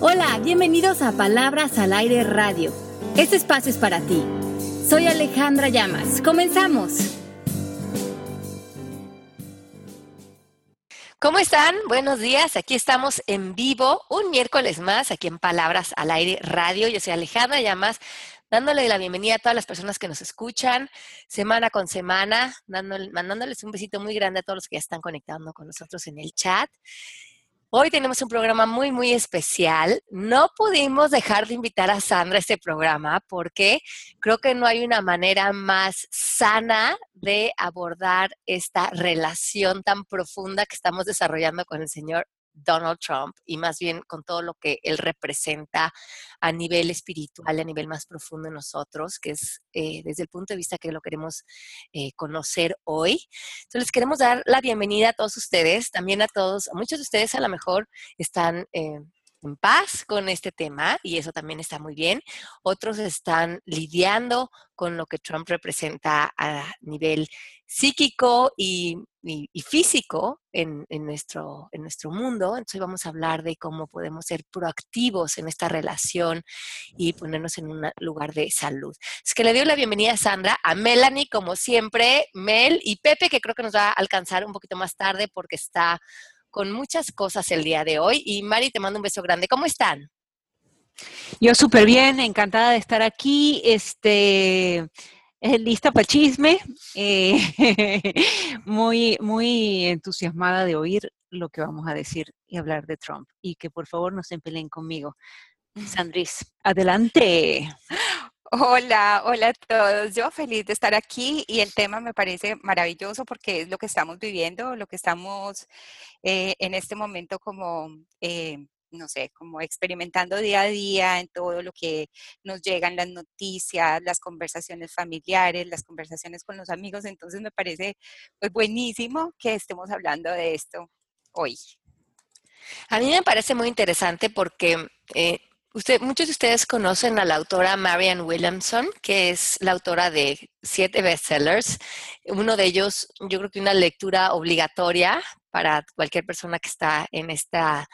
Hola, bienvenidos a Palabras al Aire Radio. Este espacio es para ti. Soy Alejandra Llamas. Comenzamos. ¿Cómo están? Buenos días. Aquí estamos en vivo un miércoles más aquí en Palabras al Aire Radio. Yo soy Alejandra Llamas dándole la bienvenida a todas las personas que nos escuchan semana con semana, mandándoles un besito muy grande a todos los que ya están conectando con nosotros en el chat. Hoy tenemos un programa muy, muy especial. No pudimos dejar de invitar a Sandra a este programa porque creo que no hay una manera más sana de abordar esta relación tan profunda que estamos desarrollando con el señor Donald Trump y más bien con todo lo que él representa a nivel espiritual, a nivel más profundo en nosotros, que es eh, desde el punto de vista que lo queremos eh, conocer hoy. Entonces, les queremos dar la bienvenida a todos ustedes, también a todos, muchos de ustedes a lo mejor están... Eh, en paz con este tema y eso también está muy bien. Otros están lidiando con lo que Trump representa a nivel psíquico y, físico en, nuestro, en nuestro mundo. Entonces vamos a hablar de cómo podemos ser proactivos en esta relación y ponernos en un lugar de salud. Es que le doy la bienvenida a Sandra, a Melanie, como siempre, Mel y Pepe, que creo que nos va a alcanzar un poquito más tarde porque está con muchas cosas el día de hoy. Y Mari, te mando un beso grande. ¿Cómo están? Yo súper bien, encantada de estar aquí. Este, eh, lista para el chisme. Eh, muy, muy entusiasmada de oír lo que vamos a decir y hablar de Trump. Y que por favor no se peleen conmigo. Sandris, adelante. Hola, hola a todos. Yo feliz de estar aquí y el tema me parece maravilloso porque es lo que estamos viviendo, lo que estamos eh, en este momento como, eh, no sé, como experimentando día a día en todo lo que nos llegan las noticias, las conversaciones familiares, las conversaciones con los amigos. Entonces me parece pues buenísimo que estemos hablando de esto hoy. A mí me parece muy interesante porque eh, muchos de ustedes conocen a la autora Marianne Williamson, que es la autora de siete bestsellers. Uno de ellos, yo creo que una lectura obligatoria para cualquier persona que está en esta,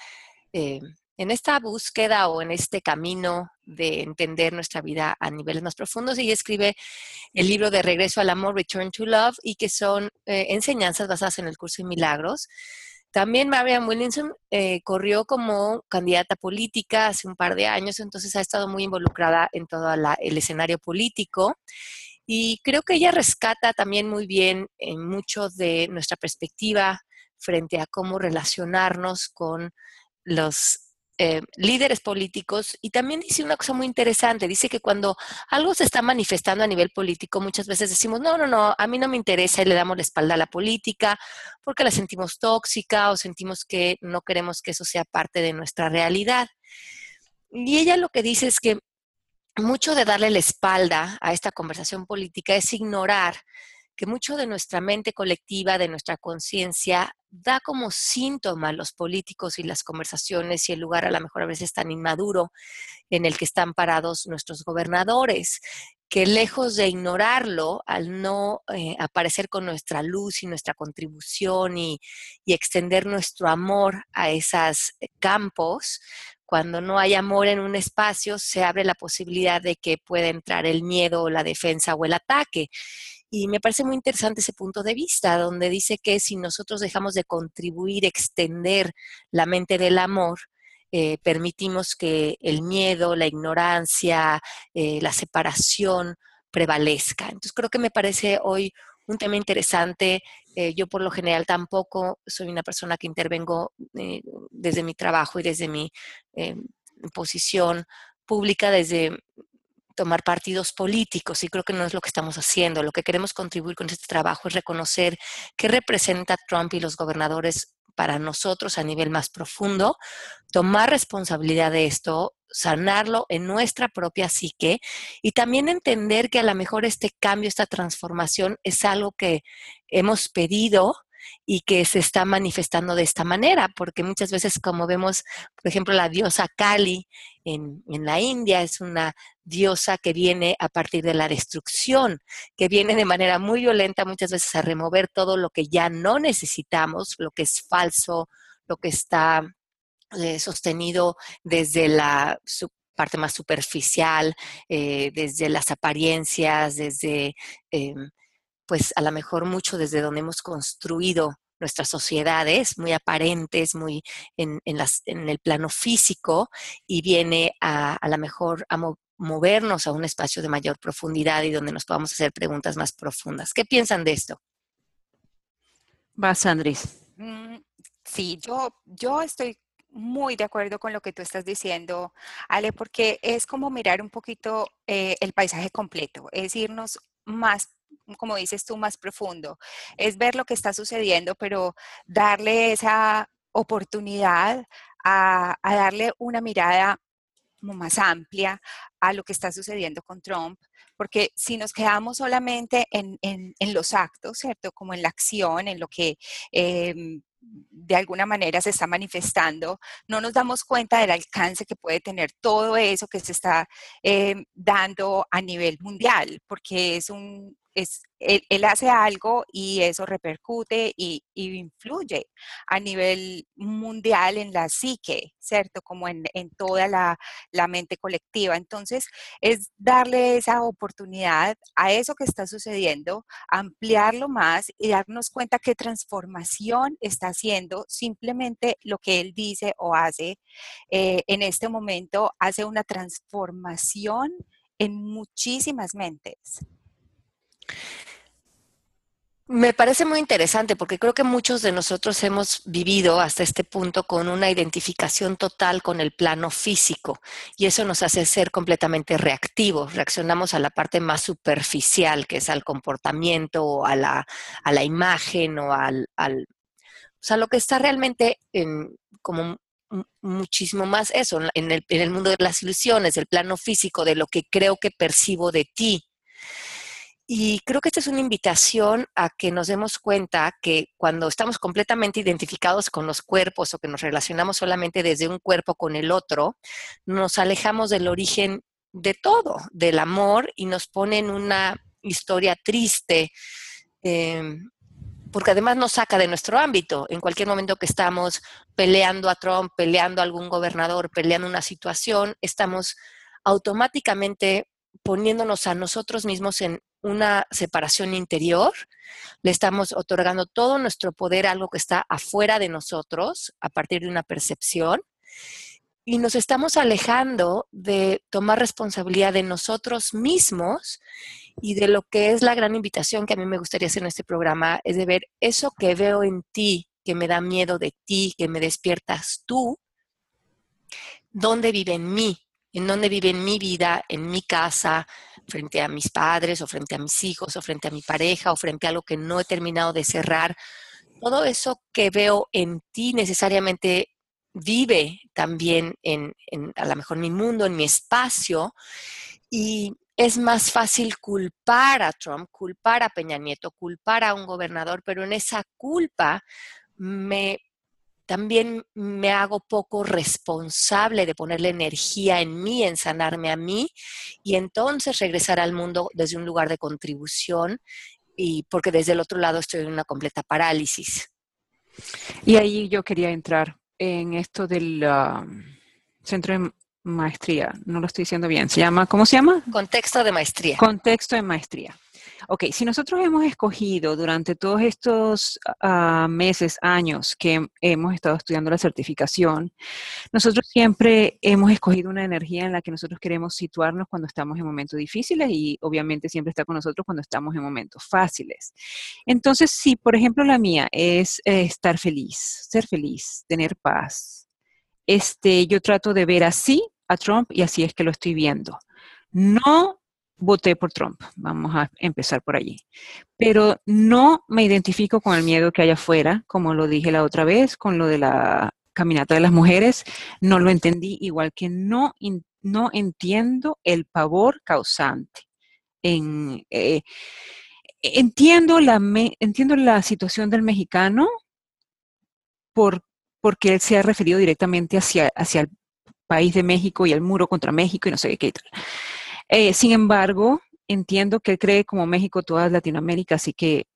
eh, en esta búsqueda o en este camino de entender nuestra vida a niveles más profundos. Ella escribe el libro de Regreso al Amor, Return to Love, y que son eh, enseñanzas basadas en el curso de milagros también Marianne Williamson eh, corrió como candidata política hace un par de años, entonces ha estado muy involucrada en todo el escenario político. Y creo que ella rescata también muy bien en mucho de nuestra perspectiva frente a cómo relacionarnos con los eh, líderes políticos y también dice una cosa muy interesante, dice que cuando algo se está manifestando a nivel político, muchas veces decimos, no, no, no, a mí no me interesa y le damos la espalda a la política porque la sentimos tóxica o sentimos que no queremos que eso sea parte de nuestra realidad. Y ella lo que dice es que mucho de darle la espalda a esta conversación política es ignorar que mucho de nuestra mente colectiva, de nuestra conciencia, da como síntoma los políticos y las conversaciones y el lugar a lo mejor a veces tan inmaduro en el que están parados nuestros gobernadores, que lejos de ignorarlo, al no eh, aparecer con nuestra luz y nuestra contribución y, y extender nuestro amor a esos campos, cuando no hay amor en un espacio, se abre la posibilidad de que pueda entrar el miedo o la defensa o el ataque. Y me parece muy interesante ese punto de vista, donde dice que si nosotros dejamos de contribuir, extender la mente del amor, eh, permitimos que el miedo, la ignorancia, eh, la separación prevalezca. Entonces creo que me parece hoy un tema interesante. Eh, yo por lo general tampoco soy una persona que intervengo desde mi trabajo y desde mi posición pública, desde tomar partidos políticos y creo que no es lo que estamos haciendo. Lo que queremos contribuir con este trabajo es reconocer qué representa Trump y los gobernadores para nosotros a nivel más profundo, tomar responsabilidad de esto, sanarlo en nuestra propia psique y también entender que a lo mejor este cambio, esta transformación es algo que hemos pedido y que se está manifestando de esta manera, porque muchas veces como vemos, por ejemplo, la diosa Kali en, en, la India es una diosa que viene a partir de la destrucción, que viene de manera muy violenta muchas veces a remover todo lo que ya no necesitamos, lo que es falso, lo que está eh, sostenido desde la parte más superficial, eh, desde las apariencias, desde, em, pues a lo mejor mucho desde donde hemos construido nuestras sociedades, muy aparentes, muy en, el plano físico, y viene a, a lo mejor a movernos a un espacio de mayor profundidad y donde nos podamos hacer preguntas más profundas. ¿Qué piensan de esto? Vas, Andrés. Mm, sí, yo, yo estoy muy de acuerdo con lo que tú estás diciendo, Ale, porque es como mirar un poquito eh, el paisaje completo, es irnos más, como dices tú, más profundo, es ver lo que está sucediendo, pero darle esa oportunidad a, a darle una mirada más amplia a lo que está sucediendo con Trump, porque si nos quedamos solamente en, los actos, ¿cierto? Como en la acción, en lo que em, de alguna manera se está manifestando, no nos damos cuenta del alcance que puede tener todo eso que se está em, dando a nivel mundial, porque es un, es, él, hace algo y eso repercute y, influye a nivel mundial en la psique, ¿cierto? Como en, toda la, mente colectiva. Entonces, es darle esa oportunidad a eso que está sucediendo, ampliarlo más y darnos cuenta qué transformación está haciendo simplemente lo que él dice o hace eh, en este momento, hace una transformación en muchísimas mentes. Me parece muy interesante porque creo que muchos de nosotros hemos vivido hasta este punto con una identificación total con el plano físico y eso nos hace ser completamente reactivos. Reaccionamos a la parte más superficial, que es al comportamiento o a la, a la imagen o al, o sea, lo que está realmente en, como muchísimo más eso, en el, en el mundo de las ilusiones, el plano físico, de lo que creo que percibo de ti y creo que esta es una invitación a que nos demos cuenta que cuando estamos completamente identificados con los cuerpos o que nos relacionamos solamente desde un cuerpo con el otro, nos alejamos del origen de todo, del amor, y nos pone en una historia triste, em, porque además nos saca de nuestro ámbito. En cualquier momento que estamos peleando a Trump, peleando a algún gobernador, peleando una situación, estamos automáticamente poniéndonos a nosotros mismos en una separación interior, le estamos otorgando todo nuestro poder a algo que está afuera de nosotros a partir de una percepción y nos estamos alejando de tomar responsabilidad de nosotros mismos y de lo que es la gran invitación que a mí me gustaría hacer en este programa, es de ver eso que veo en ti, que me da miedo de ti, que me despiertas tú, dónde vive en mí, en dónde vive en mi vida, en mi casa, frente a mis padres o frente a mis hijos o frente a mi pareja o frente a algo que no he terminado de cerrar. Todo eso que veo en ti necesariamente vive también en, a lo mejor mi mundo, en mi espacio. Y es más fácil culpar a Trump, culpar a Peña Nieto, culpar a un gobernador, pero en esa culpa me también me hago poco responsable de ponerle energía en mí, en sanarme a mí y entonces regresar al mundo desde un lugar de contribución y porque desde el otro lado estoy en una completa parálisis. Y ahí yo quería entrar en esto del um, centro de maestría, no lo estoy diciendo bien, se llama, ¿cómo se llama? Contexto de maestría. Contexto de maestría. Ok, si nosotros hemos escogido durante todos estos ah, meses, años que hemos estado estudiando la certificación, nosotros siempre hemos escogido una energía en la que nosotros queremos situarnos cuando estamos en momentos difíciles y obviamente siempre está con nosotros cuando estamos en momentos fáciles. Entonces, si por ejemplo la mía es eh, estar feliz, ser feliz, tener paz, este, yo trato de ver así a Trump y así es que lo estoy viendo. No voté por Trump, vamos a empezar por allí. Pero no me identifico con el miedo que hay afuera, como lo dije la otra vez, con lo de la caminata de las mujeres, no lo entendí, igual que no, no entiendo el pavor causante. Eh, entiendo, la entiendo la situación del mexicano por, porque él se ha referido directamente hacia, hacia el país de México y el muro contra México y no sé qué tal. Eh, sin embargo, entiendo que cree como México toda Latinoamérica, así que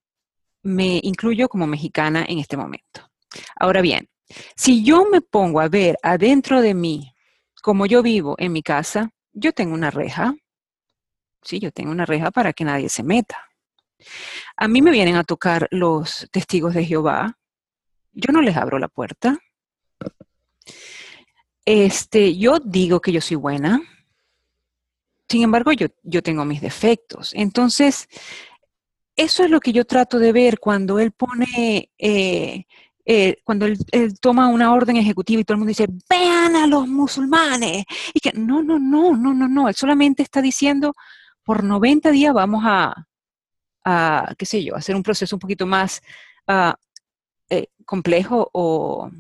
me incluyo como mexicana en este momento. Ahora bien, Si yo me pongo a ver adentro de mí, como yo vivo en mi casa, yo tengo una reja. Sí, yo tengo una reja para que nadie se meta. A mí me vienen a tocar los testigos de Jehová. Yo no les abro la puerta. Este, yo digo que yo soy buena. Sin embargo, yo, yo tengo mis defectos. Entonces, eso es lo que yo trato de ver cuando él pone eh, eh, cuando él, toma una orden ejecutiva y todo el mundo dice, vean a los musulmanes. Y que no, no, no, no, no, no. Él solamente está diciendo, por 90 días vamos a, qué sé yo, hacer un proceso un poquito más ah, eh, complejo o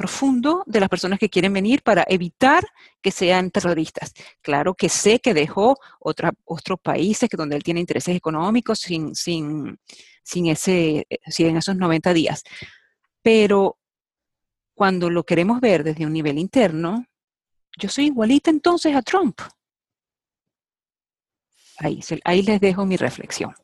profundo de las personas que quieren venir para evitar que sean terroristas. Claro que sé que dejó otra, otros países que donde él tiene intereses económicos sin, sin, sin, ese, sin esos 90 días. Pero cuando lo queremos ver desde un nivel interno, yo soy igualita entonces a Trump. Ahí, ahí les dejo mi reflexión.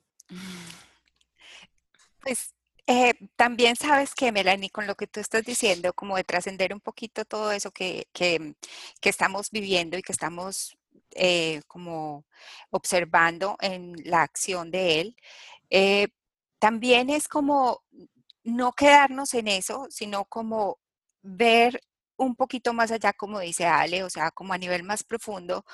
Pues eh, también sabes que, Melanie, con lo que tú estás diciendo, como de trascender un poquito todo eso que, que, estamos viviendo y que estamos eh, como observando en la acción de él, eh, también es como no quedarnos en eso, sino como ver un poquito más allá, como dice Ale, o sea, como a nivel más profundo,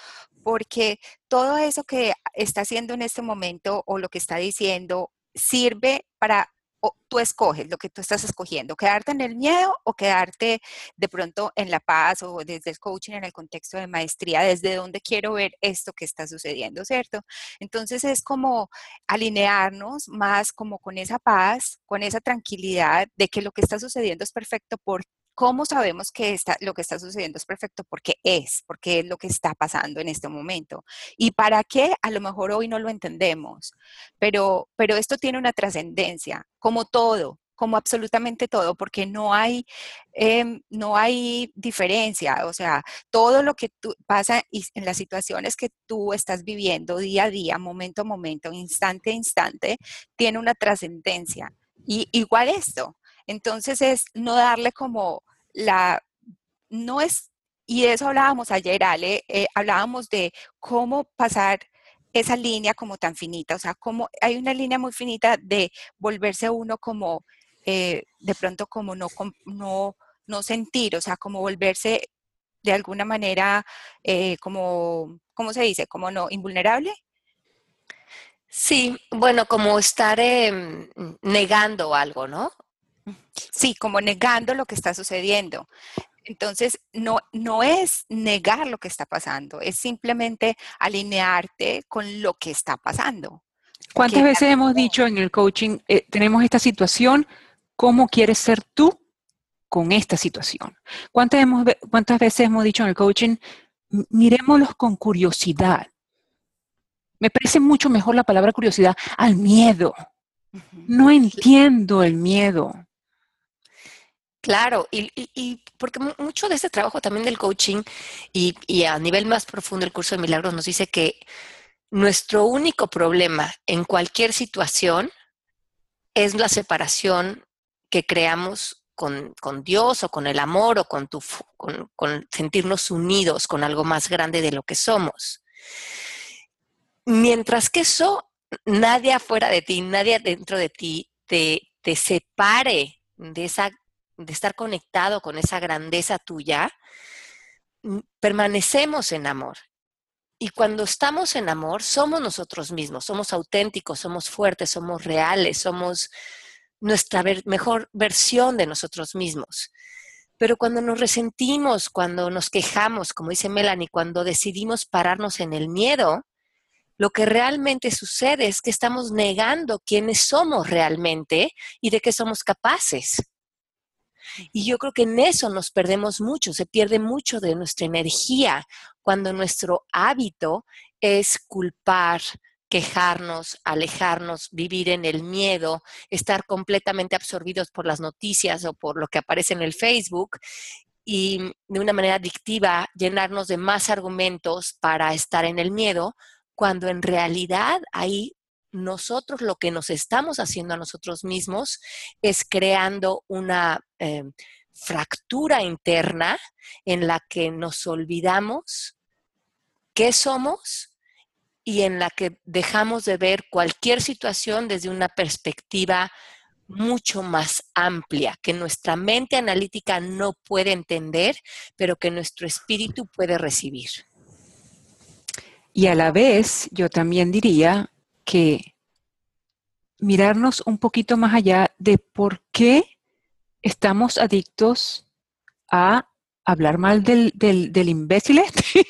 porque todo eso que está haciendo en este momento o lo que está diciendo sirve para o tú escoges lo que tú estás escogiendo, quedarte en el miedo o quedarte de pronto en la paz o desde el coaching en el contexto de maestría, desde donde quiero ver esto que está sucediendo, ¿cierto? Entonces es como alinearnos más como con esa paz, con esa tranquilidad de que lo que está sucediendo es perfecto por ¿Cómo sabemos que está, lo que está sucediendo es perfecto? Porque es, porque es lo que está pasando en este momento. ¿Y para qué? A lo mejor hoy no lo entendemos, pero, pero esto tiene una trascendencia, como todo, como absolutamente todo, porque no hay, em, no hay diferencia, o sea, todo lo que pasa en las situaciones que tú estás viviendo día a día, momento a momento, instante a instante, tiene una trascendencia. Y igual esto, entonces es no darle como la, no es, y de eso hablábamos ayer, Ale, eh, hablábamos de cómo pasar esa línea como tan finita, o sea, como hay una línea muy finita de volverse uno como, eh, de pronto como no, no, no sentir, o sea, como volverse de alguna manera, eh, como, ¿cómo se dice? Como no, invulnerable. Sí, bueno, como estar em, negando algo, ¿no? Sí, como negando lo que está sucediendo. Entonces, no, no es negar lo que está pasando, es simplemente alinearte con lo que está pasando. ¿Cuántas veces hemos dicho en el coaching, eh, tenemos esta situación, ¿cómo quieres ser tú con esta situación? ¿Cuántas, hemos, ¿Cuántas veces hemos dicho en el coaching, miremoslos con curiosidad? Me parece mucho mejor la palabra curiosidad al miedo. No entiendo el miedo. Claro, y, porque mucho de este trabajo también del coaching y, a nivel más profundo el curso de milagros nos dice que nuestro único problema en cualquier situación es la separación que creamos con, Dios o con el amor o con, tu, con, sentirnos unidos con algo más grande de lo que somos. Mientras que eso, nadie afuera de ti, nadie dentro de ti te, te separe de esa de estar conectado con esa grandeza tuya, mm, permanecemos en amor. Y cuando estamos en amor, somos nosotros mismos, somos auténticos, somos fuertes, somos reales, somos nuestra mejor versión de nosotros mismos. Pero cuando nos resentimos, cuando nos quejamos, como dice Melanie, cuando decidimos pararnos en el miedo, lo que realmente sucede es que estamos negando quiénes somos realmente y de qué somos capaces. Y yo creo que en eso nos perdemos mucho, se pierde mucho de nuestra energía cuando nuestro hábito es culpar, quejarnos, alejarnos, vivir en el miedo, estar completamente absorbidos por las noticias o por lo que aparece en el Facebook y de una manera adictiva llenarnos de más argumentos para estar en el miedo, cuando en realidad hay nosotros lo que nos estamos haciendo a nosotros mismos es creando una, eh, fractura interna en la que nos olvidamos qué somos y en la que dejamos de ver cualquier situación desde una perspectiva mucho más amplia, que nuestra mente analítica no puede entender, pero que nuestro espíritu puede recibir. Y a la vez, yo también diría que mirarnos un poquito más allá de por qué estamos adictos a hablar mal del, del, imbécil este.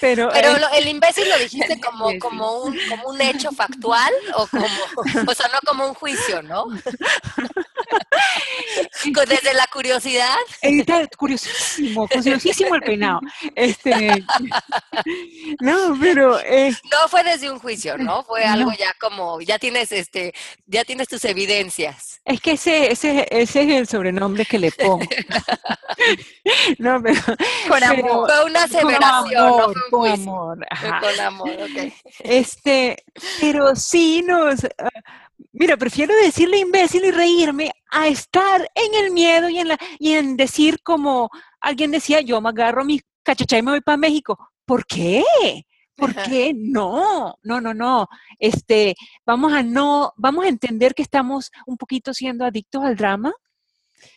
Pero, Pero el imbécil lo dijiste como, como, un, como un hecho factual o como, o sea, no como un juicio, ¿no? Desde la curiosidad. curiosísimo, curiosísimo el peinado. Este, no, pero eh, no fue desde un juicio, ¿no? Fue algo ya como ya tienes este, ya tienes tus evidencias. Es que ese, ese, ese es el sobrenombre que le pongo. no, pero con amor. fue una aseveración, no con amor. Con amor, ok. Este, pero sí nos Mira, prefiero decirle imbécil y reírme a estar en el miedo y en, la, y en decir como alguien decía, yo me agarro mi cachachá y me voy para México. ¿Por qué? ¿Por qué? No, no, no, no. Este, vamos a no, vamos a entender que estamos un poquito siendo adictos al drama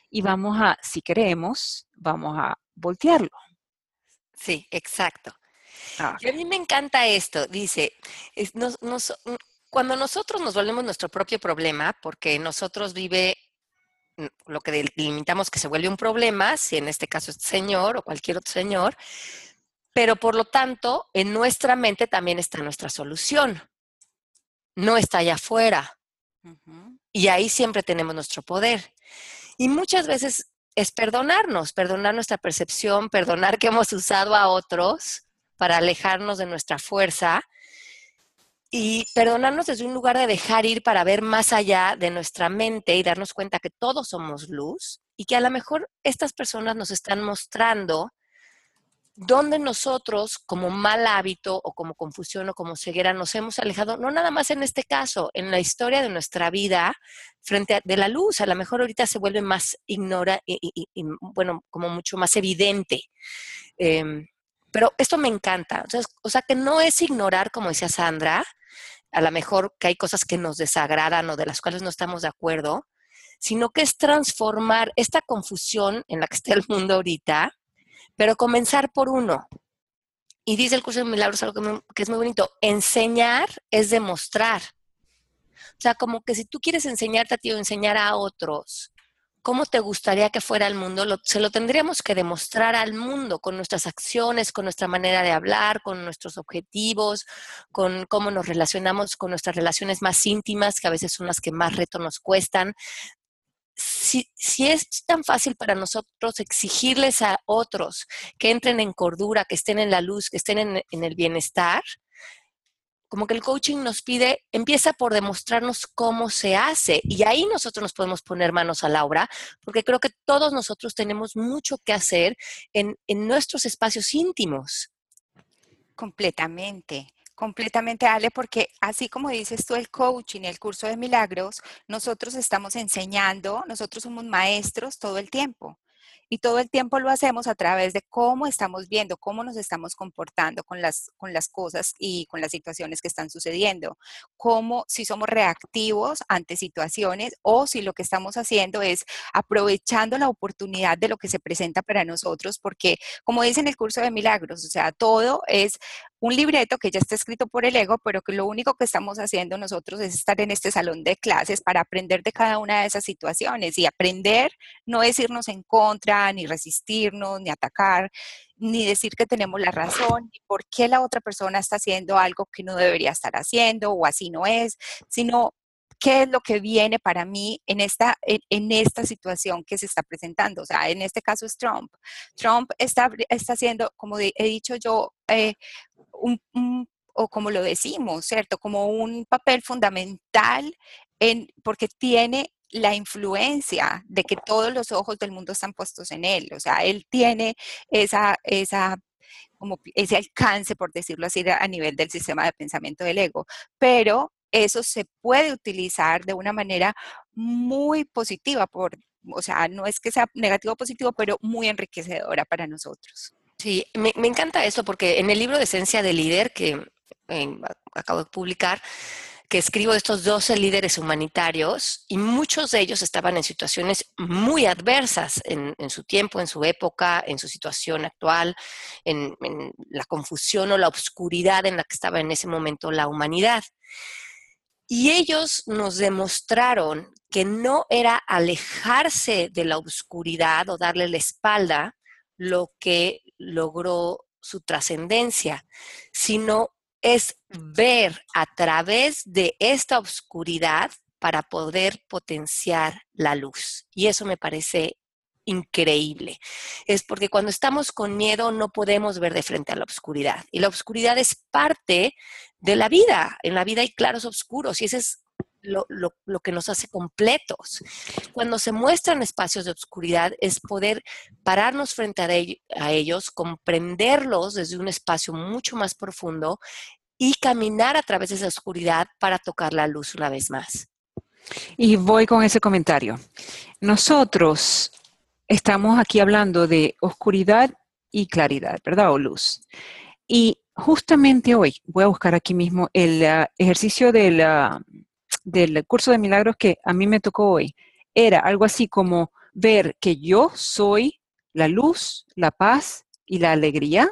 y vamos a, si queremos, vamos a voltearlo. Sí, exacto. Ah. Y a mí me encanta esto. Dice, nos, cuando nosotros nos volvemos nuestro propio problema, porque nosotros vive mm, lo que delimitamos que se vuelve un problema, si en este caso es señor o cualquier otro señor, pero por lo tanto, en nuestra mente también está nuestra solución. No está allá afuera. Y ahí siempre tenemos nuestro poder. Y muchas veces es perdonarnos, perdonar nuestra percepción, perdonar que hemos usado a otros para alejarnos de nuestra fuerza y perdonarnos desde un lugar de dejar ir para ver más allá de nuestra mente y darnos cuenta que todos somos luz y que a lo mejor estas personas nos están mostrando dónde nosotros como mal hábito o como confusión o como ceguera nos hemos alejado, no nada más en este caso, en la historia de nuestra vida frente a de la luz, a lo mejor ahorita se vuelve más ignora y, bueno, como mucho más evidente. Em, pero esto me encanta, o sea, que no es ignorar, como decía Sandra, a lo mejor que hay cosas que nos desagradan o de las cuales no estamos de acuerdo, sino que es transformar esta confusión en la que está el mundo ahorita, pero comenzar por uno. Y dice el curso de milagros algo que, es muy bonito, enseñar es demostrar. O sea, como que si tú quieres enseñarte a ti o enseñar a otros, cómo te gustaría que fuera el mundo, se lo tendríamos que demostrar al mundo con nuestras acciones, con nuestra manera de hablar, con nuestros objetivos, con cómo nos relacionamos con nuestras relaciones más íntimas, que a veces son las que más reto nos cuestan. Si, es tan fácil para nosotros exigirles a otros que entren en cordura, que estén en la luz, que estén en el bienestar, como que el coaching nos pide, empieza por demostrarnos cómo se hace y ahí nosotros nos podemos poner manos a la obra, porque creo que todos nosotros tenemos mucho que hacer en, en nuestros espacios íntimos. Completamente. Completamente, Ale, porque así como dices tú, el coaching el curso de milagros, nosotros estamos enseñando, nosotros somos maestros todo el tiempo. Y todo el tiempo lo hacemos a través de cómo estamos viendo, cómo nos estamos comportando con las, con las cosas y con las situaciones que están sucediendo. Cómo si somos reactivos ante situaciones o si lo que estamos haciendo es aprovechando la oportunidad de lo que se presenta para nosotros, porque como dice en el curso de milagros, o sea, todo es un libreto que ya está escrito por el ego, pero que lo único que estamos haciendo nosotros es estar en este salón de clases para aprender de cada una de esas situaciones. Y aprender no es irnos en contra, ni resistirnos, ni atacar, ni decir que tenemos la razón, ni por qué la otra persona está haciendo algo que no debería estar haciendo o así no es, sino qué es lo que viene para mí en esta, en, esta situación que se está presentando. O sea, en este caso es Trump. Trump está, está haciendo, como he dicho yo, eh, un, o como lo decimos, ¿cierto? Como un papel fundamental en, porque tiene la influencia de que todos los ojos del mundo están puestos en él. O sea, él tiene esa, ese alcance, por decirlo así, a nivel del sistema de pensamiento del ego. Pero eso se puede utilizar de una manera muy positiva, por, o sea, no es que sea negativo o positivo, pero muy enriquecedora para nosotros. Sí, me, encanta esto porque en el libro de Esencia del Líder que acabo de publicar, que escribo estos 12 líderes humanitarios y muchos de ellos estaban en situaciones muy adversas en, su tiempo, en su época, en su situación actual, en, en la confusión o la oscuridad en la que estaba en ese momento la humanidad. Y ellos nos demostraron que no era alejarse de la oscuridad o darle la espalda lo que logró su trascendencia, sino es ver a través de esta oscuridad para poder potenciar la luz. Y eso me parece increíble. Es porque cuando estamos con miedo no podemos ver de frente a la oscuridad. Y la oscuridad es parte de la vida. En la vida hay claros oscuros y ese es lo, que nos hace completos. Cuando se muestran espacios de oscuridad es poder pararnos frente a, ellos, comprenderlos desde un espacio mucho más profundo y caminar a través de esa oscuridad para tocar la luz una vez más. Y voy con ese comentario. Nosotros estamos aquí hablando de oscuridad y claridad, ¿verdad? O luz. Y justamente hoy voy a buscar aquí mismo el ah, ejercicio del, ah, del curso de milagros que a mí me tocó hoy. Era algo así como ver que yo soy la luz, la paz y la alegría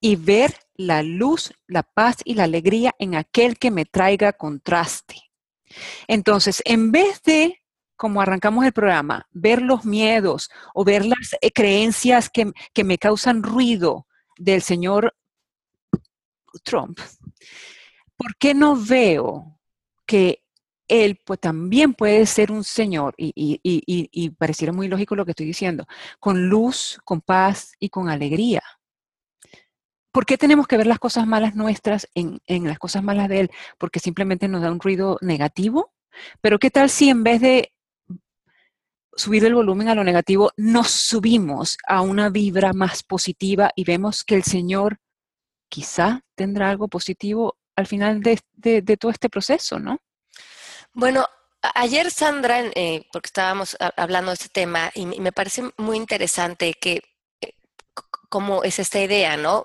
y ver la luz, la paz y la alegría en aquel que me traiga contraste. Entonces, en vez de, como arrancamos el programa, ver los miedos o ver las eh, creencias que, que me causan ruido del señor Trump, ¿por qué no veo que él pues, también puede ser un Señor, y, pareciera muy lógico lo que estoy diciendo, con luz, con paz y con alegría. ¿Por qué tenemos que ver las cosas malas nuestras en, en, las cosas malas de Él? Porque simplemente nos da un ruido negativo. Pero ¿qué tal si en vez de subir el volumen a lo negativo, nos subimos a una vibra más positiva y vemos que el Señor quizá tendrá algo positivo al final de, todo este proceso, ¿no? Bueno, ayer Sandra, eh, porque estábamos hablando de este tema, y me parece muy interesante que eh, como es esta idea, ¿no?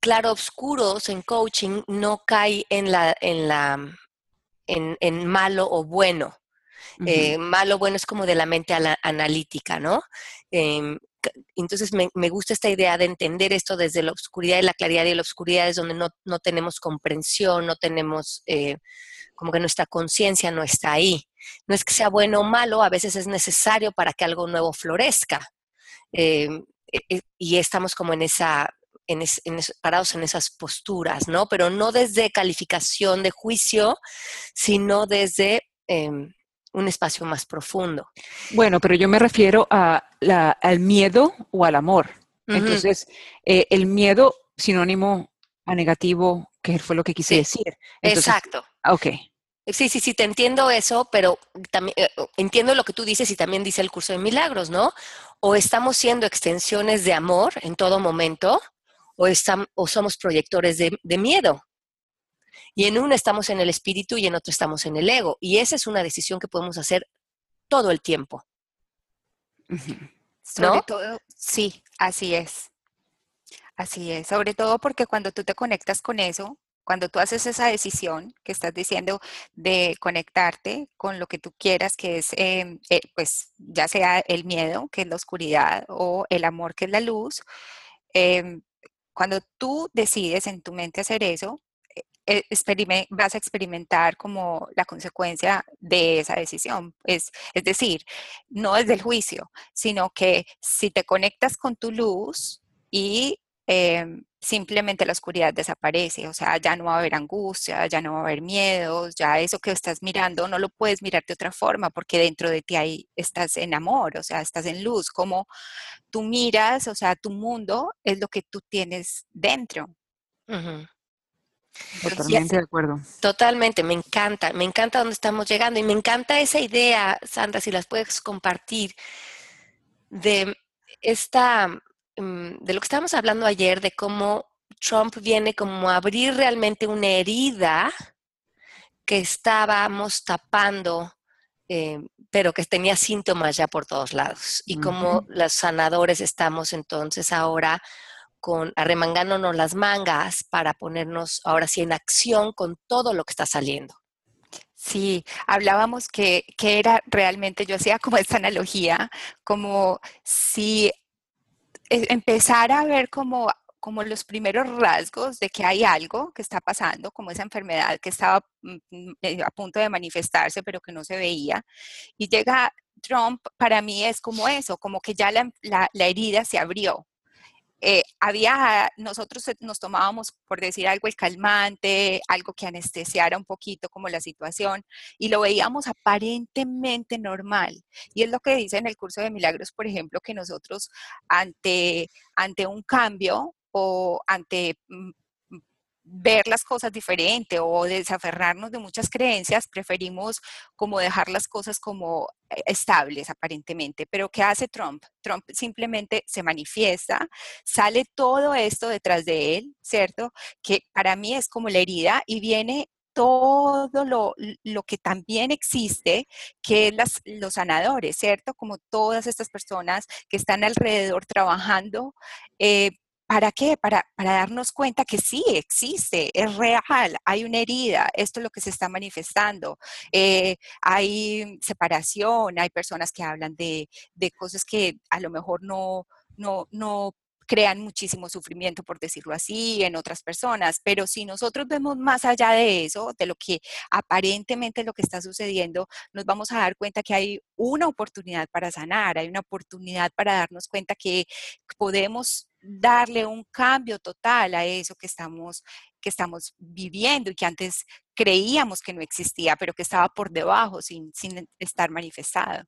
Claro, oscuros en coaching no cae en la, en la, en, malo o bueno. Eh, malo bueno es como de la mente analítica, ¿no? Entonces me, gusta esta idea de entender esto desde la oscuridad y la claridad y la oscuridad es donde no, tenemos comprensión, no tenemos, eh, como que nuestra conciencia no está ahí. No es que sea bueno o malo, a veces es necesario para que algo nuevo florezca. Eh, eh, y estamos como en esa, en, parados en esas posturas, ¿no? Pero no desde calificación de juicio, sino desde em, un espacio más profundo. Bueno, pero yo me refiero a al miedo o al amor. Entonces, eh, el miedo sinónimo a negativo, que fue lo que quise decir. Exacto. Ah, ok. Sí, sí, sí, te entiendo eso, pero también eh, entiendo lo que tú dices y también dice el curso de milagros, ¿no? O estamos siendo extensiones de amor en todo momento, o, estamos, o somos proyectores de, de miedo. Y en uno estamos en el espíritu y en otro estamos en el ego. Y esa es una decisión que podemos hacer todo el tiempo. Sobre todo, sí, así es. Así es. Sobre todo porque cuando tú te conectas con eso, cuando tú haces esa decisión que estás diciendo de conectarte con lo que tú quieras, que es, em, eh, pues, ya sea el miedo, que es la oscuridad, o el amor, que es la luz, em, cuando tú decides en tu mente hacer eso, vas a experimentar como la consecuencia de esa decisión. Es, es decir, no es del juicio, sino que si te conectas con tu luz y em, simplemente la oscuridad desaparece, o sea, ya no va a haber angustia, ya no va a haber miedos, ya eso que estás mirando no lo puedes mirar de otra forma porque dentro de ti ahí estás en amor, o sea, estás en luz, como tú miras, o sea, tu mundo es lo que tú tienes dentro. Totalmente de acuerdo. Totalmente, me encanta, me encanta dónde estamos llegando y me encanta esa idea, Sandra, si las puedes compartir, de esta, mm, de lo que estábamos hablando ayer, de cómo Trump viene como a abrir realmente una herida que estábamos tapando, eh, pero que tenía síntomas ya por todos lados. Y como los sanadores estamos entonces ahora con arremangándonos las mangas para ponernos ahora sí en acción con todo lo que está saliendo. Sí, hablábamos que, que era realmente, yo hacía como esta analogía, como si e, empezara a ver como como los primeros rasgos de que hay algo que está pasando, como esa enfermedad que estaba mm, mm, a punto de manifestarse, pero que no se veía. Y llega Trump, para mí es como eso, como que ya la, la herida se abrió, eh, había, nosotros nos tomábamos, por decir algo, el calmante, algo que anestesiara un poquito como la situación, y lo veíamos aparentemente normal. Y es lo que dice en el curso de milagros, por ejemplo, que nosotros ante, ante un cambio o ante mm, ver las cosas diferente o desaferrarnos de muchas creencias, preferimos como dejar las cosas como eh, estables aparentemente. Pero ¿qué hace Trump? Trump simplemente se manifiesta, sale todo esto detrás de él, ¿cierto? Que para mí es como la herida y viene todo lo, lo, que también existe, que es las, los sanadores, ¿cierto? Como todas estas personas que están alrededor trabajando eh, ¿Para qué? Para, para, darnos cuenta que sí existe, es real, hay una herida, esto es lo que se está manifestando. Eh, hay separación, hay personas que hablan de, de, cosas que a lo mejor no, no, no crean muchísimo sufrimiento, por decirlo así, en otras personas. Pero si nosotros vemos más allá de eso, de lo que aparentemente lo que está sucediendo, nos vamos a dar cuenta que hay una oportunidad para sanar, hay una oportunidad para darnos cuenta que podemos darle un cambio total a eso que estamos, que estamos viviendo y que antes creíamos que no existía, pero que estaba por debajo sin, sin estar manifestado.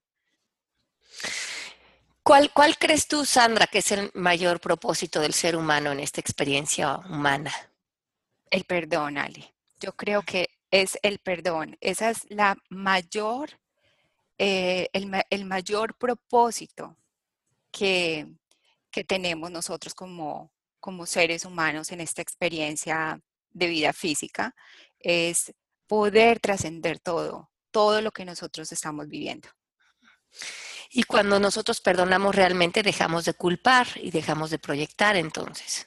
¿Cuál, ¿Cuál crees tú, Sandra, que es el mayor propósito del ser humano en esta experiencia humana? El perdón, Ali. Yo creo que es el perdón. Esa es la mayor, eh, el, el mayor propósito que, que tenemos nosotros como, como seres humanos en esta experiencia de vida física es poder trascender todo, todo lo que nosotros estamos viviendo. Y cuando nosotros perdonamos realmente dejamos de culpar y dejamos de proyectar entonces.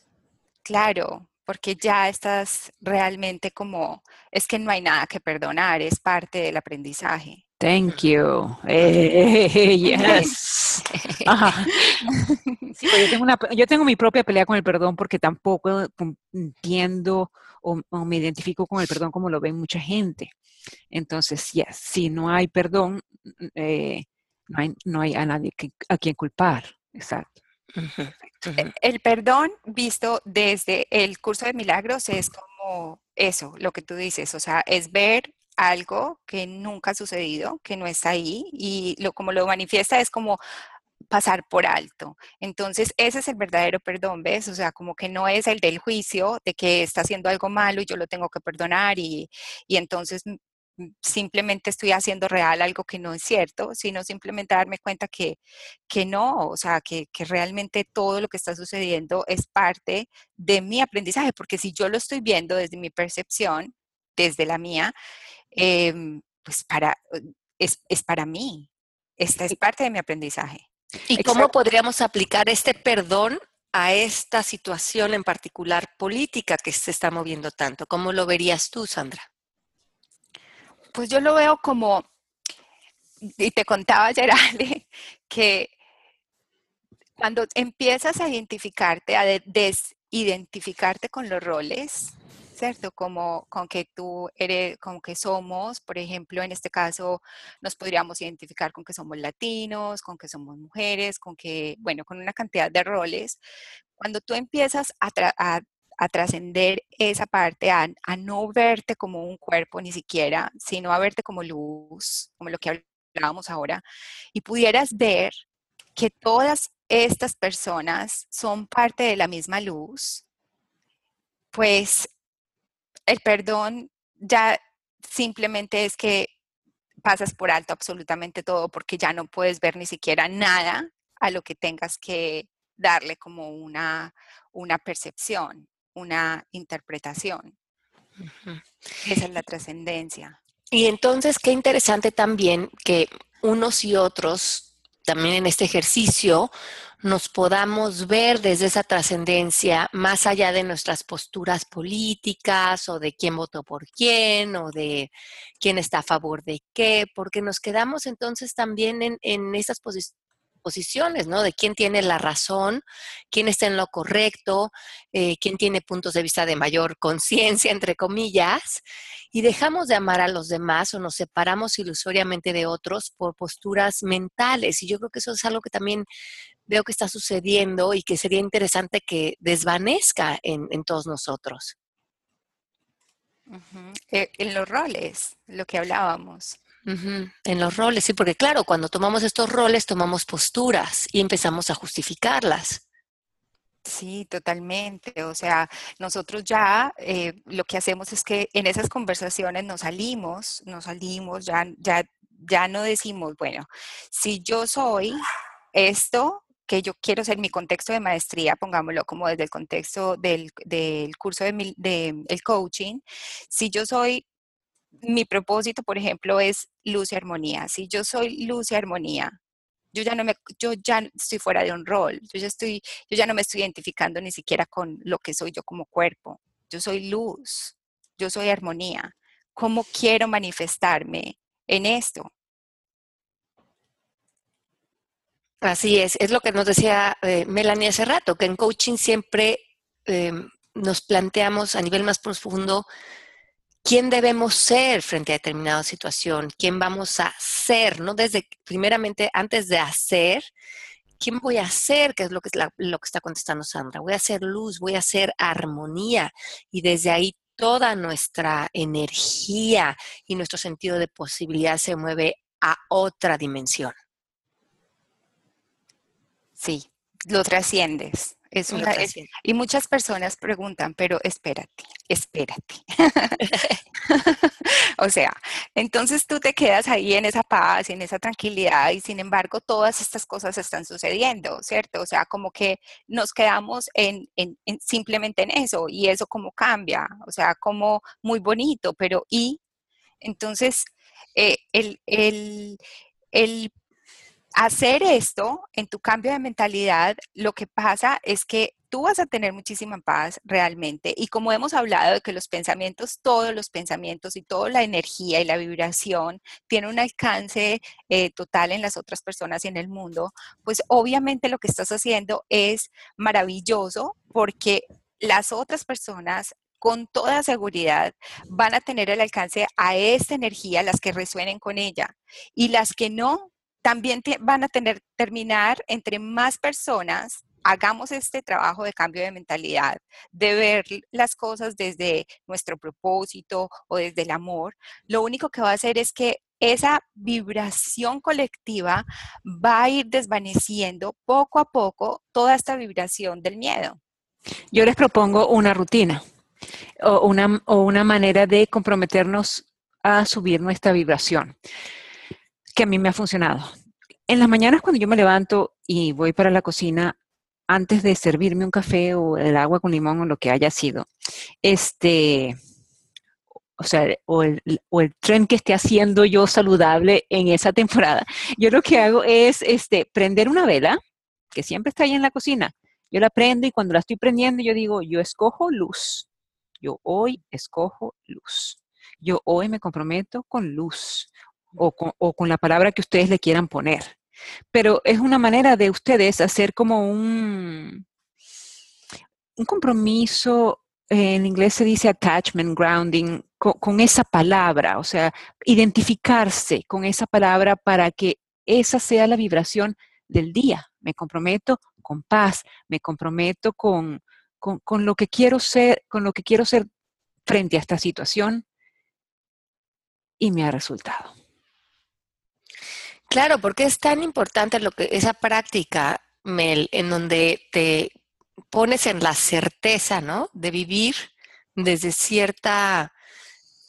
Claro, porque ya estás realmente como, es que no hay nada que perdonar, es parte del aprendizaje. Thank you. Eh, yes. yo, tengo una, yo, tengo mi propia pelea con el perdón porque tampoco entiendo o, me identifico con el perdón como lo ven mucha gente. Entonces, yes, si no hay perdón, eh, no, hay, no hay a nadie a quien culpar. Exacto. El perdón visto desde el curso de milagros es como eso, lo que tú dices, o sea, es ver algo que nunca ha sucedido, que no está ahí, y lo, como lo manifiesta es como pasar por alto. Entonces, ese es el verdadero perdón, ¿ves? O sea, como que no es el del juicio, de que está haciendo algo malo y yo lo tengo que perdonar y, y entonces simplemente estoy haciendo real algo que no es cierto, sino simplemente darme cuenta que, que no, o sea, que, que realmente todo lo que está sucediendo es parte de mi aprendizaje, porque si yo lo estoy viendo desde mi percepción, desde la mía, Em, pues para, es, es, para mí. Esta es parte de mi aprendizaje. ¿Y cómo podríamos aplicar este perdón a esta situación en particular política que se está moviendo tanto? ¿Cómo lo verías tú, Sandra? Pues yo lo veo como, y te contaba, Gerale, que cuando empiezas a identificarte, a desidentificarte con los roles, ¿cierto? Como con que tú eres, con que somos, por ejemplo, en este caso nos podríamos identificar con que somos latinos, con que somos mujeres, con que, bueno, con una cantidad de roles. Cuando tú empiezas a, a, trascender esa parte, a, a, no verte como un cuerpo ni siquiera, sino a verte como luz, como lo que hablábamos ahora, y pudieras ver que todas estas personas son parte de la misma luz, pues el perdón ya simplemente es que pasas por alto absolutamente todo porque ya no puedes ver ni siquiera nada a lo que tengas que darle como una, una percepción, una interpretación. Esa es la trascendencia. Y entonces, qué interesante también que unos y otros, también en este ejercicio, nos podamos ver desde esa trascendencia, más allá de nuestras posturas políticas o de quién votó por quién o de quién está a favor de qué, porque nos quedamos entonces también en, en esas posiciones ¿no? De quién tiene la razón, quién está en lo correcto, eh, quién tiene puntos de vista de mayor conciencia, entre comillas, y dejamos de amar a los demás o nos separamos ilusoriamente de otros por posturas mentales. Y yo creo que eso es algo que también veo que está sucediendo y que sería interesante que desvanezca en, todos nosotros. Eh, en los roles, lo que hablábamos. En los roles, sí, porque claro, cuando tomamos estos roles tomamos posturas y empezamos a justificarlas. Sí, totalmente. O sea, nosotros ya eh, lo que hacemos es que en esas conversaciones nos salimos, nos salimos, ya, ya, ya no decimos, bueno, si yo soy esto que yo quiero ser mi contexto de maestría, pongámoslo como desde el contexto del, del curso de, de el coaching, si yo soy mi propósito, por ejemplo, es luz y armonía. Si yo soy luz y armonía, yo ya no me, yo ya estoy fuera de un rol. Yo ya estoy, yo ya no me estoy identificando ni siquiera con lo que soy yo como cuerpo. Yo soy luz. Yo soy armonía. ¿Cómo quiero manifestarme en esto? Así es, es lo que nos decía eh, Melanie hace rato, que en coaching siempre em, nos planteamos a nivel más profundo quién debemos ser frente a determinada situación, quién vamos a ser, ¿no? Desde, primeramente, antes de hacer, ¿quién voy a ser? Que es lo que, lo que está contestando Sandra. Voy a hacer luz, voy a hacer armonía y desde ahí toda nuestra energía y nuestro sentido de posibilidad se mueve a otra dimensión. Sí, lo trasciendes. Es una, y muchas personas preguntan, pero espérate, espérate. o sea, entonces tú te quedas ahí en esa paz, en esa tranquilidad y sin embargo todas estas cosas están sucediendo, ¿cierto? O sea, como que nos quedamos en, en, simplemente en eso y eso como cambia, o sea, como muy bonito, pero y entonces eh, el, el, el hacer esto en tu cambio de mentalidad, lo que pasa es que tú vas a tener muchísima paz realmente. Y como hemos hablado de que los pensamientos, todos los pensamientos y toda la energía y la vibración tiene un alcance eh, total en las otras personas y en el mundo, pues obviamente lo que estás haciendo es maravilloso porque las otras personas con toda seguridad van a tener el alcance a esta energía, las que resuenen con ella. Y las que no, también van a tener, terminar entre más personas hagamos este trabajo de cambio de mentalidad, de ver las cosas desde nuestro propósito o desde el amor, lo único que va a hacer es que esa vibración colectiva va a ir desvaneciendo poco a poco toda esta vibración del miedo. Yo les propongo una rutina o una, o una manera de comprometernos a subir nuestra vibración que a mí me ha funcionado. En las mañanas cuando yo me levanto y voy para la cocina, antes de servirme un café o el agua con limón o lo que haya sido, este, o sea, o el, tren que esté haciendo yo saludable en esa temporada, yo lo que hago es este, prender una vela, que siempre está ahí en la cocina. Yo la prendo y cuando la estoy prendiendo yo digo, yo escojo luz. Yo hoy escojo luz. Yo hoy me comprometo con luz o con, la palabra que ustedes le quieran poner. Pero es una manera de ustedes hacer como un, compromiso, en inglés se dice attachment, grounding, con, esa palabra, o sea, identificarse con esa palabra para que esa sea la vibración del día. Me comprometo con paz, me comprometo con, con, lo que quiero ser, con lo que quiero ser frente a esta situación y me ha resultado. Claro, porque es tan importante lo que esa práctica, Mel, en donde te pones en la certeza, ¿no? De vivir desde cierta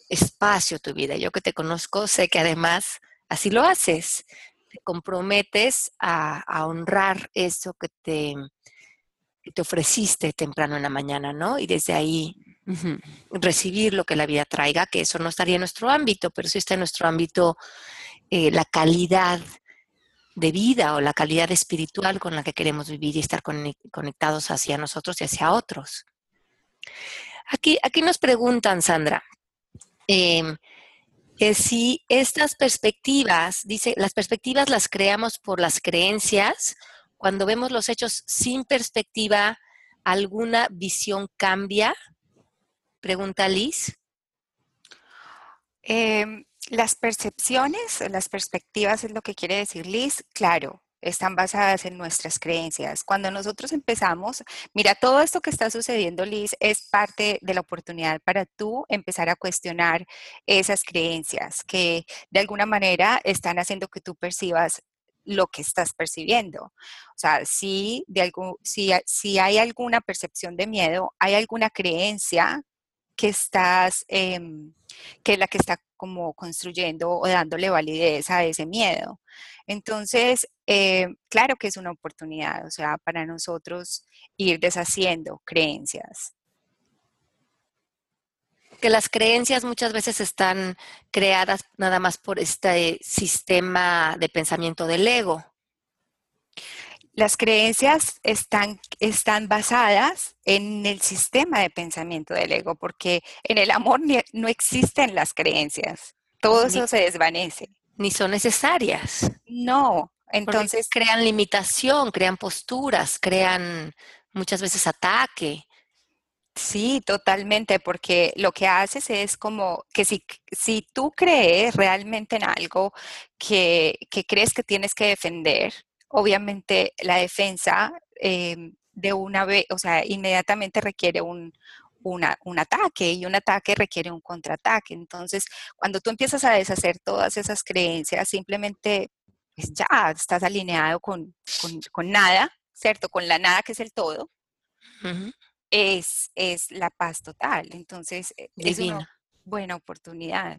espacio tu vida. Yo que te conozco, sé que además así lo haces. Te comprometes a, honrar eso que te, que te ofreciste temprano en la mañana, ¿no? Y desde ahí recibir lo que la vida traiga, que eso no estaría en nuestro ámbito, pero sí está en nuestro ámbito eh, la calidad de vida o la calidad espiritual con la que queremos vivir y estar conectados hacia nosotros y hacia otros. Aquí, aquí nos preguntan, Sandra, em, si estas perspectivas, dice, las perspectivas las creamos por las creencias, cuando vemos los hechos sin perspectiva, ¿alguna visión cambia? Pregunta Liz. Em, las percepciones, las perspectivas es lo que quiere decir Liz, claro, están basadas en nuestras creencias. Cuando nosotros empezamos, mira, todo esto que está sucediendo, Liz, es parte de la oportunidad para tú empezar a cuestionar esas creencias que de alguna manera están haciendo que tú percibas lo que estás percibiendo. O sea, si, de algún, si, si hay alguna percepción de miedo, hay alguna creencia que estás, em, que es la que está como construyendo o dándole validez a ese miedo. Entonces, eh, claro que es una oportunidad, o sea, para nosotros ir deshaciendo creencias. Que las creencias muchas veces están creadas nada más por este sistema de pensamiento del ego. Las creencias están, están basadas en el sistema de pensamiento del ego, porque en el amor no existen las creencias. Todo eso se desvanece. Ni son necesarias. No, entonces... crean limitación, crean posturas, crean muchas veces ataque. Sí, totalmente, porque lo que haces es como que si, si tú crees realmente en algo que, que crees que tienes que defender, obviamente la defensa em, de una vez, o sea, inmediatamente requiere un, un ataque y un ataque requiere un contraataque. Entonces, cuando tú empiezas a deshacer todas esas creencias, simplemente pues ya estás alineado con, nada, ¿cierto? Con la nada que es el todo. es, es la paz total. Entonces, e, es una buena oportunidad.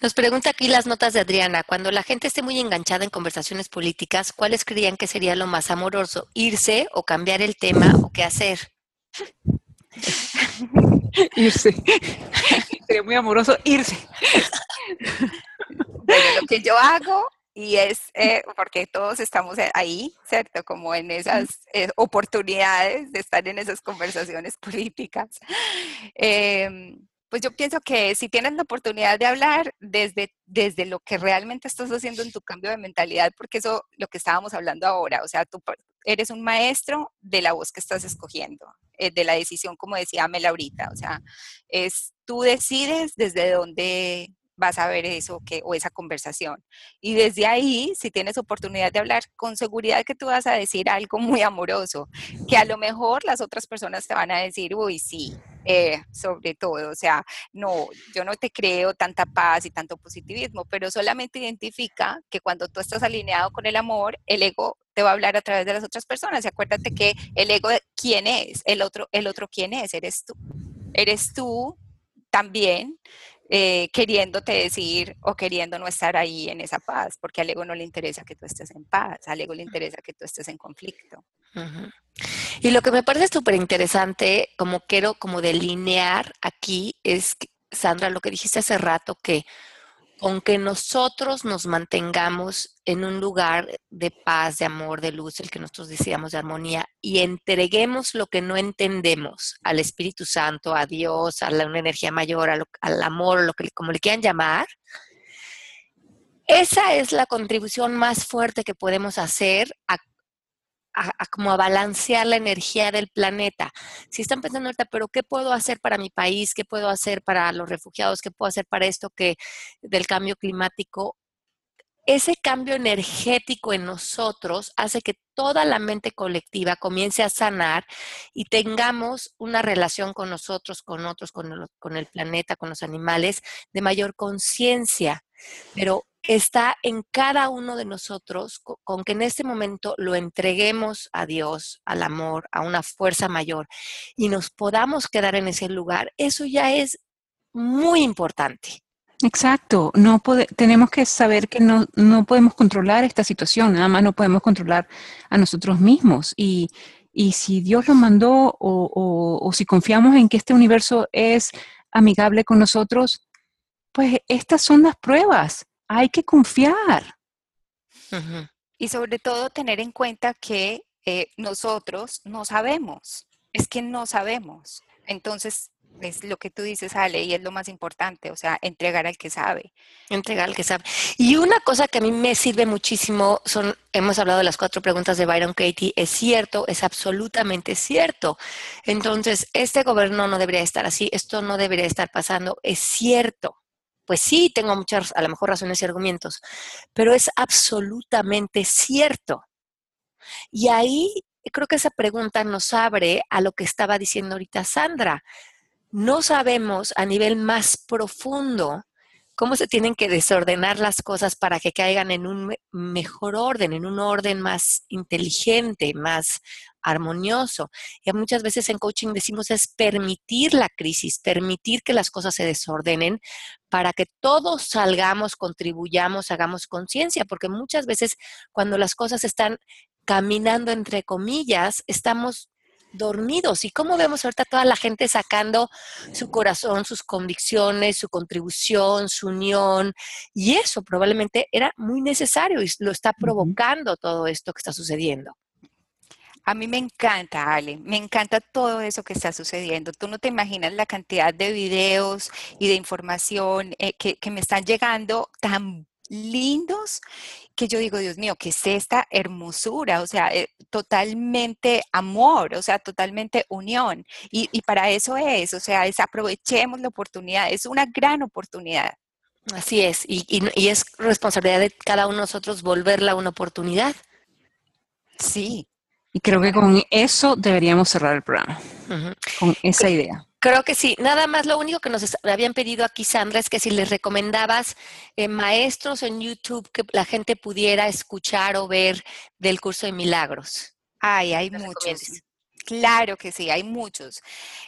Nos pregunta aquí las notas de Adriana. Cuando la gente esté muy enganchada en conversaciones políticas, ¿cuáles creían que sería lo más amoroso? ¿Irse o cambiar el tema o qué hacer? irse. Sería muy amoroso irse. Bueno, lo que yo hago y es eh, porque todos estamos ahí, ¿cierto? Como en esas eh, oportunidades de estar en esas conversaciones políticas. Em, pues yo pienso que si tienes la oportunidad de hablar desde, desde lo que realmente estás haciendo en tu cambio de mentalidad, porque eso lo que estábamos hablando ahora, o sea, tú eres un maestro de la voz que estás escogiendo, eh, de la decisión, como decía Mel ahorita, o sea, es tú decides desde dónde vas a ver eso que, o esa conversación. Y desde ahí, si tienes oportunidad de hablar, con seguridad que tú vas a decir algo muy amoroso, que a lo mejor las otras personas te van a decir, uy, sí, eh, sobre todo, o sea, no, yo no te creo tanta paz y tanto positivismo, pero solamente identifica que cuando tú estás alineado con el amor, el ego te va a hablar a través de las otras personas. Y acuérdate que el ego, ¿quién es? El otro, el otro, ¿quién es? Eres tú. Eres tú también eh, queriéndote decir o queriendo no estar ahí en esa paz, porque al ego no le interesa que tú estés en paz, al ego le interesa que tú estés en conflicto. Y lo que me parece súper interesante, como quiero como delinear aquí, es, Sandra, lo que dijiste hace rato, que aunque nosotros nos mantengamos en un lugar de paz, de amor, de luz, el que nosotros decíamos de armonía, y entreguemos lo que no entendemos al Espíritu Santo, a Dios, a la, una energía mayor, al amor, lo que, como le quieran llamar, esa es la contribución más fuerte que podemos hacer a a, como a balancear la energía del planeta. Si están pensando ahorita, pero ¿qué puedo hacer para mi país? ¿Qué puedo hacer para los refugiados? ¿Qué puedo hacer para esto que del cambio climático? Ese cambio energético en nosotros hace que toda la mente colectiva comience a sanar y tengamos una relación con nosotros, con otros, con el, con el planeta, con los animales, de mayor conciencia. Pero está en cada uno de nosotros, con que en este momento lo entreguemos a Dios, al amor, a una fuerza mayor y nos podamos quedar en ese lugar, eso ya es muy importante. Exacto, no tenemos que saber que no, no, podemos controlar esta situación, nada más no podemos controlar a nosotros mismos y, y si Dios lo mandó o, si confiamos en que este universo es amigable con nosotros, pues estas son las pruebas. Hay que confiar. Y sobre todo tener en cuenta que eh, nosotros no sabemos, es que no sabemos. Entonces, es lo que tú dices, Ale, y es lo más importante, o sea, entregar al que sabe. Entregar al que sabe. Y una cosa que a mí me sirve muchísimo son, hemos hablado de las cuatro preguntas de Byron Katie, es cierto, es absolutamente cierto. Entonces, este gobierno no debería estar así, esto no debería estar pasando, es cierto. Pues sí, tengo muchas, a lo mejor, razones y argumentos, pero es absolutamente cierto. Y ahí creo que esa pregunta nos abre a lo que estaba diciendo ahorita Sandra no sabemos a nivel más profundo cómo se tienen que desordenar las cosas para que caigan en un mejor orden, en un orden más inteligente, más armonioso. Y muchas veces en coaching decimos es permitir la crisis, permitir que las cosas se desordenen para que todos salgamos, contribuyamos, hagamos conciencia, porque muchas veces cuando las cosas están caminando entre comillas, estamos dormidos. ¿Y cómo vemos ahorita toda la gente sacando su corazón, sus convicciones, su contribución, su unión? Y eso probablemente era muy necesario y lo está provocando todo esto que está sucediendo. A mí me encanta, Ale, me encanta todo eso que está sucediendo. Tú no te imaginas la cantidad de videos y de información eh, que, que me están llegando tan lindos que yo digo, Dios mío, ¿qué es esta hermosura? O sea, eh, totalmente amor, o sea, totalmente unión. Y, para eso es, o sea, es aprovechemos la oportunidad, es una gran oportunidad. Así es, y, es responsabilidad de cada uno de nosotros volverla una oportunidad. Sí. Y creo que con eso deberíamos cerrar el programa, con esa idea. Creo que sí. Nada más lo único que nos habían pedido aquí, Sandra, es que si les recomendabas eh, maestros en YouTube que la gente pudiera escuchar o ver del curso de milagros. Ay, hay muchos. Claro que sí, hay muchos.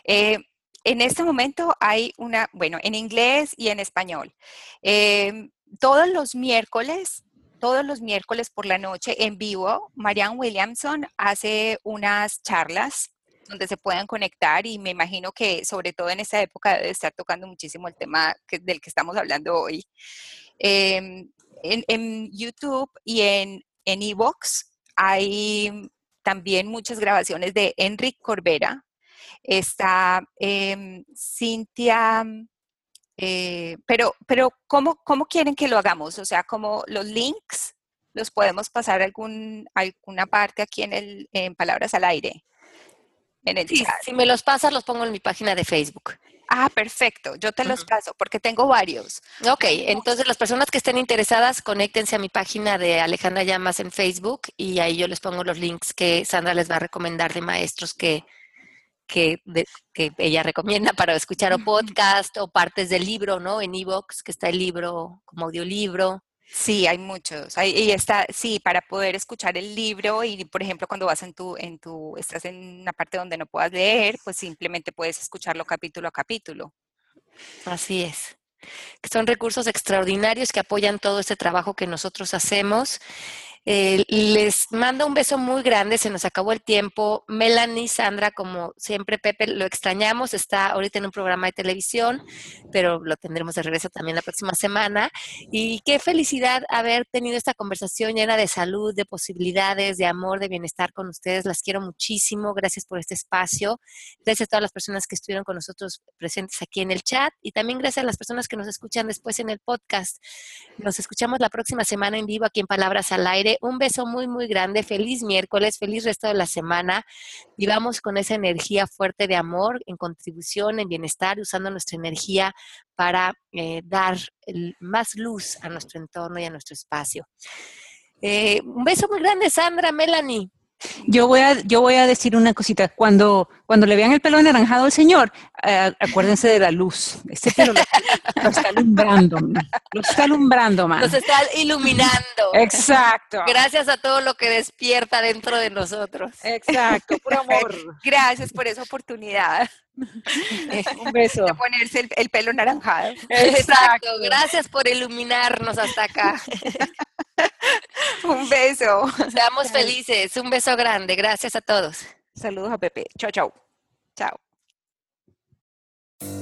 Eh, en este momento hay una, bueno, en inglés y en español. Em, todos los miércoles todos los miércoles por la noche en vivo, Marianne Williamson hace unas charlas donde se puedan conectar y me imagino que sobre todo en esta época debe estar tocando muchísimo el tema del que estamos hablando hoy. Em, en, YouTube y en en Evox hay también muchas grabaciones de Enric Corbera. Está em, Cintia, eh, pero, pero ¿cómo, ¿cómo quieren que lo hagamos? O sea, como los links los podemos pasar algún, alguna parte aquí en, el, en Palabras al Aire si me los pasas, los pongo en mi página de Facebook. Ah, perfecto. Yo te los paso porque tengo varios. Ok, entonces las personas que estén interesadas, conéctense a mi página de Alejandra Llamas en Facebook y ahí yo les pongo los links que Sandra les va a recomendar de maestros que, que, que ella recomienda para escuchar o podcast o partes del libro, ¿no? En Evox, que está el libro como audiolibro. Sí, hay muchos. y está, sí, para poder escuchar el libro y, por ejemplo, cuando vas en tu, en tu, estás en una parte donde no puedas leer, pues simplemente puedes escucharlo capítulo a capítulo. Así es. Son recursos extraordinarios que apoyan todo este trabajo que nosotros hacemos eh, les mando un beso muy grande, se nos acabó el tiempo. Melanie, Sandra, como siempre, Pepe, lo extrañamos, está ahorita en un programa de televisión, pero lo tendremos de regreso también la próxima semana. Y qué felicidad haber tenido esta conversación llena de salud, de posibilidades, de amor, de bienestar con ustedes. Las quiero muchísimo. Gracias por este espacio. Gracias a todas las personas que estuvieron con nosotros presentes aquí en el chat y también gracias a las personas que nos escuchan después en el podcast. Nos escuchamos la próxima semana en vivo aquí en Palabras al Aire un beso muy, muy grande. Feliz miércoles, feliz resto de la semana. Y vamos con esa energía fuerte de amor, en contribución, en bienestar, usando nuestra energía para eh, dar más luz a nuestro entorno y a nuestro espacio. Eh, un beso muy grande, Sandra, Melanie. Yo voy a, yo voy a decir una cosita. Cuando, cuando le vean el pelo anaranjado al señor, eh, acuérdense de la luz. Ese pelo lo, está alumbrando, lo está alumbrando, man. Nos está iluminando. Exacto. Gracias a todo lo que despierta dentro de nosotros. Exacto, puro amor. Gracias por esa oportunidad. Un beso. De ponerse el, pelo anaranjado. Exacto. Gracias por iluminarnos hasta acá. Un beso. Seamos felices. Un beso grande. Gracias a todos. Saludos a Pepe. Chao, chao. Chao.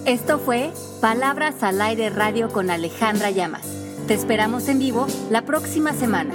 Esto fue Palabras al Aire Radio con Alejandra Llamas. Te esperamos en vivo la próxima semana.